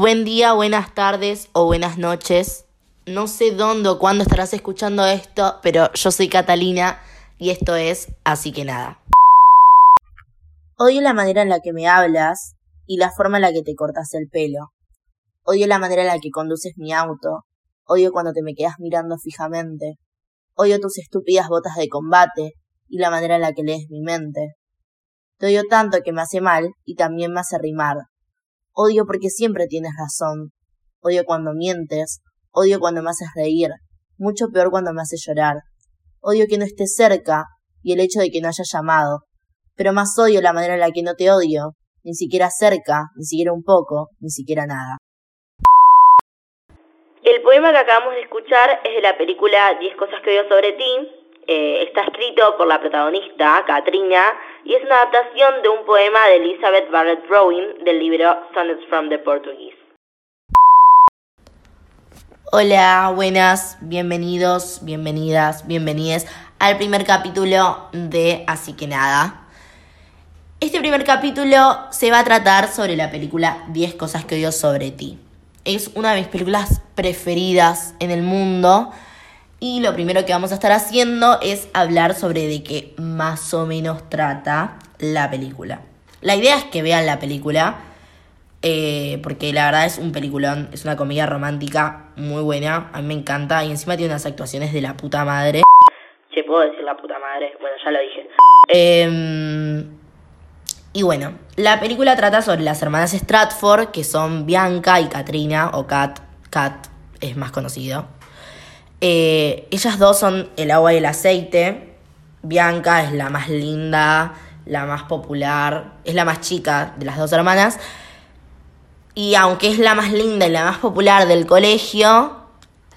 Buen día, buenas tardes o buenas noches. No sé dónde o cuándo estarás escuchando esto, pero yo soy Catalina y esto es Así que nada. Odio la manera en la que me hablas y la forma en la que te cortas el pelo. Odio la manera en la que conduces mi auto. Odio cuando te me quedas mirando fijamente. Odio tus estúpidas botas de combate y la manera en la que lees mi mente. Te odio tanto que me hace mal y también me hace rimar. Odio porque siempre tienes razón. Odio cuando mientes. Odio cuando me haces reír. Mucho peor cuando me haces llorar. Odio que no estés cerca y el hecho de que no hayas llamado. Pero más odio la manera en la que no te odio. Ni siquiera cerca, ni siquiera un poco, ni siquiera nada. El poema que acabamos de escuchar es de la película Diez cosas que odio sobre ti. Eh, está escrito por la protagonista, Katrina, y es una adaptación de un poema de Elizabeth Barrett Browning del libro Sonnets from the Portuguese. Hola, buenas, bienvenidos, bienvenidas, bienvenides al primer capítulo de Así que nada. Este primer capítulo se va a tratar sobre la película 10 cosas que odio sobre ti. Es una de mis películas preferidas en el mundo y lo primero que vamos a estar haciendo es hablar sobre de qué más o menos trata la película. La idea es que vean la película eh, porque la verdad es un peliculón, es una comedia romántica muy buena, a mí me encanta y encima tiene unas actuaciones de la puta madre. ¿Se puedo decir la puta madre? Bueno, ya lo dije. Em, y bueno, la película trata sobre las hermanas Stratford, que son Bianca y Katrina, o Kat, Kat es más conocido. Eh, ellas dos son el agua y el aceite. Bianca es la más linda, la más popular, es la más chica de las dos hermanas. Y aunque es la más linda y la más popular del colegio,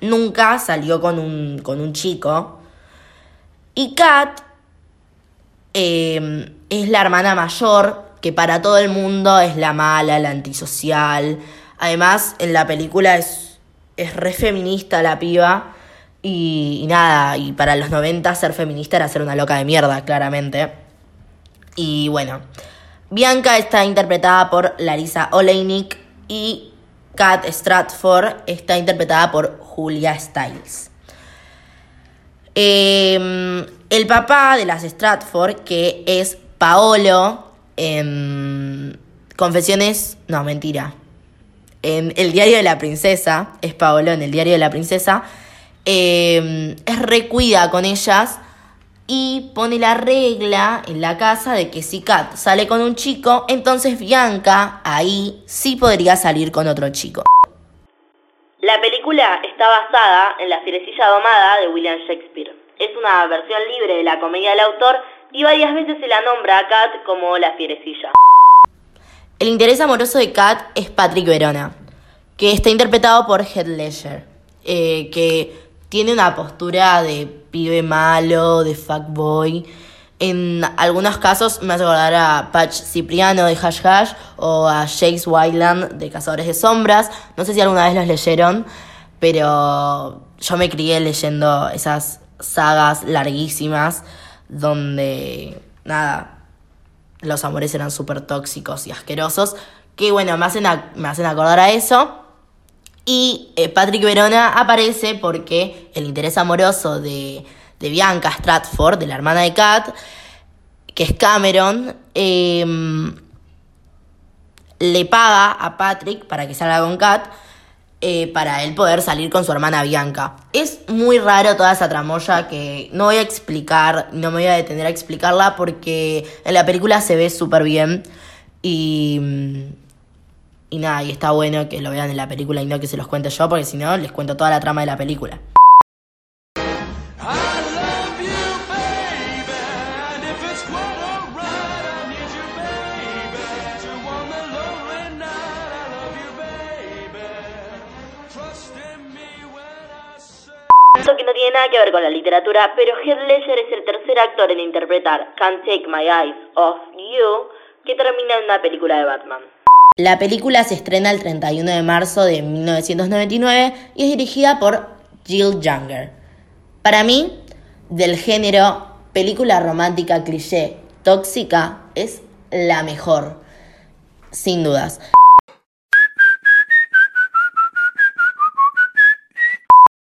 nunca salió con un, con un chico. Y Kat em, es la hermana mayor, que para todo el mundo es la mala, la antisocial. Además, en la película es, es re feminista la piba. Y, nada, y para los 90 ser feminista era ser una loca de mierda, claramente. Y bueno, Bianca está interpretada por Larisa Oleinik, y Kat Stratford está interpretada por Julia Stiles. Em, el papá de las Stratford, que es Paolo, en Confesiones, no, mentira, en El diario de la princesa, es Paolo en El diario de la princesa, em, es recuida con ellas y pone la regla en la casa de que si Kat sale con un chico, entonces Bianca ahí sí podría salir con otro chico. La película está basada en La fierecilla domada de William Shakespeare. Es una versión libre de la comedia del autor y varias veces se la nombra a Kat como la fierecilla. El interés amoroso de Kat es Patrick Verona, que está interpretado por Heath Ledger, eh, que tiene una postura de pibe malo, de fuckboy. En algunos casos me hace acordar a Patch Cipriano de Hash Hash o a Jace Wyland de Cazadores de Sombras. No sé si alguna vez los leyeron, pero yo me crié leyendo esas sagas larguísimas donde, nada, los amores eran súper tóxicos y asquerosos. Que bueno, me hacen, me hacen acordar a eso. Y eh, Patrick Verona aparece porque el interés amoroso de, Bianca Stratford, de la hermana de Kat, que es Cameron, em, le paga a Patrick para que salga con Kat. Eh, para él poder salir con su hermana Bianca. Es muy raro toda esa tramoya que no voy a explicar, no me voy a detener a explicarla porque en la película se ve súper bien y y nada, y está bueno que lo vean en la película y no que se los cuente yo, porque si no, les cuento toda la trama de la película. que no tiene nada que ver con la literatura, pero Heath Ledger es el tercer actor en interpretar Can't Take My Eyes Off You, que termina en una película de Batman. La película se estrena el 31 de marzo de 1999 y es dirigida por Jill Junger. Para mí, del género película romántica cliché tóxica es la mejor, sin dudas.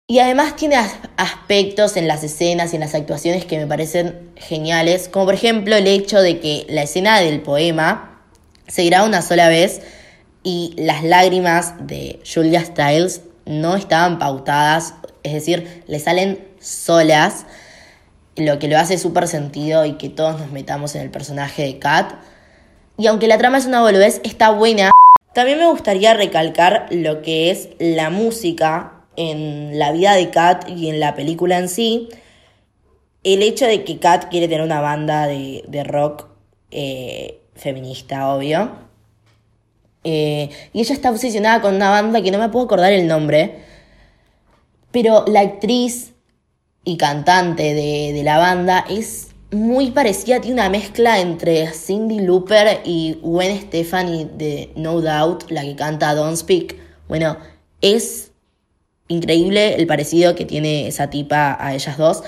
Y además tiene aspectos en las escenas y en las actuaciones que me parecen geniales, como por ejemplo el hecho de que la escena del poema, se graba una sola vez y las lágrimas de Julia Stiles no estaban pautadas, es decir, le salen solas, lo que lo hace súper sentido y que todos nos metamos en el personaje de Kat. Y aunque la trama es una boludez, está buena. También me gustaría recalcar lo que es la música en la vida de Kat y en la película en sí. El hecho de que Kat quiere tener una banda de, rock eh, feminista, obvio. Eh, y ella está obsesionada con una banda que no me puedo acordar el nombre. Pero la actriz y cantante de, de la banda es muy parecida, tiene una mezcla entre Cindy Looper y Gwen Stefani de No Doubt, la que canta Don't Speak. Bueno, es increíble el parecido que tiene esa tipa a ellas dos.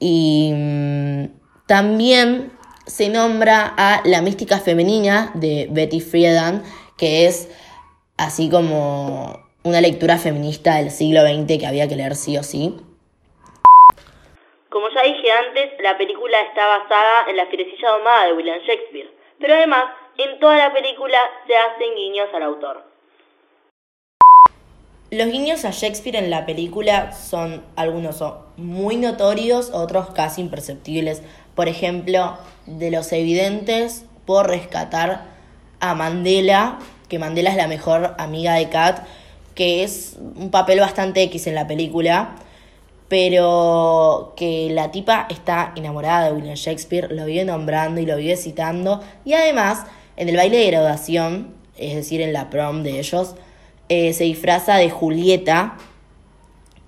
Y mm, también se nombra a la mística femenina de Betty Friedan, que es así como una lectura feminista del siglo XX que había que leer sí o sí. Como ya dije antes, la película está basada en la fierecilla domada de William Shakespeare, pero además en toda la película se hacen guiños al autor. Los guiños a Shakespeare en la película son algunos son muy notorios, otros casi imperceptibles. Por ejemplo, de los evidentes por rescatar a Mandela, que Mandela es la mejor amiga de Kat, que es un papel bastante X en la película pero que la tipa está enamorada de William Shakespeare, lo vive nombrando y lo vive citando, y además en el baile de graduación, es decir, en la prom de ellos, eh, se disfraza de Julieta,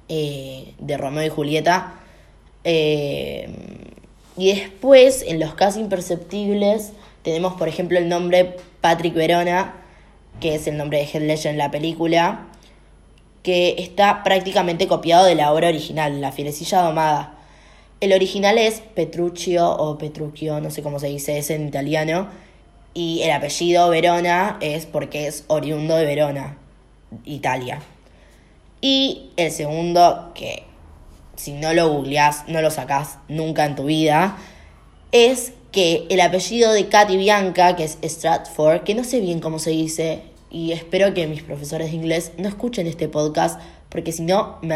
eh, de Romeo y Julieta, eh, y después, en los casos imperceptibles, tenemos, por ejemplo, el nombre Patrick Verona, que es el nombre de Heath Ledger en la película, que está prácticamente copiado de la obra original, La Fierecilla Domada. El original es Petruccio o Petruccio, no sé cómo se dice, es en italiano. Y el apellido Verona es porque es oriundo de Verona, Italia. Y el segundo, que si no lo googleás, no lo sacás nunca en tu vida, es que el apellido de Katy Bianca, que es Stratford, que no sé bien cómo se dice, y espero que mis profesores de inglés no escuchen este podcast porque si no me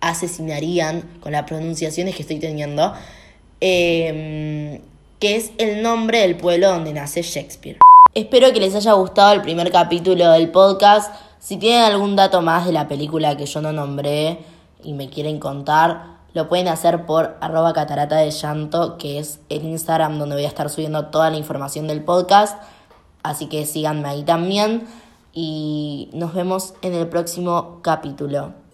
asesinarían con las pronunciaciones que estoy teniendo, em, que es el nombre del pueblo donde nace Shakespeare. Espero que les haya gustado el primer capítulo del podcast. Si tienen algún dato más de la película que yo no nombré y me quieren contar, lo pueden hacer por arroba catarata de llanto, que es el Instagram donde voy a estar subiendo toda la información del podcast. Así que síganme ahí también y nos vemos en el próximo capítulo.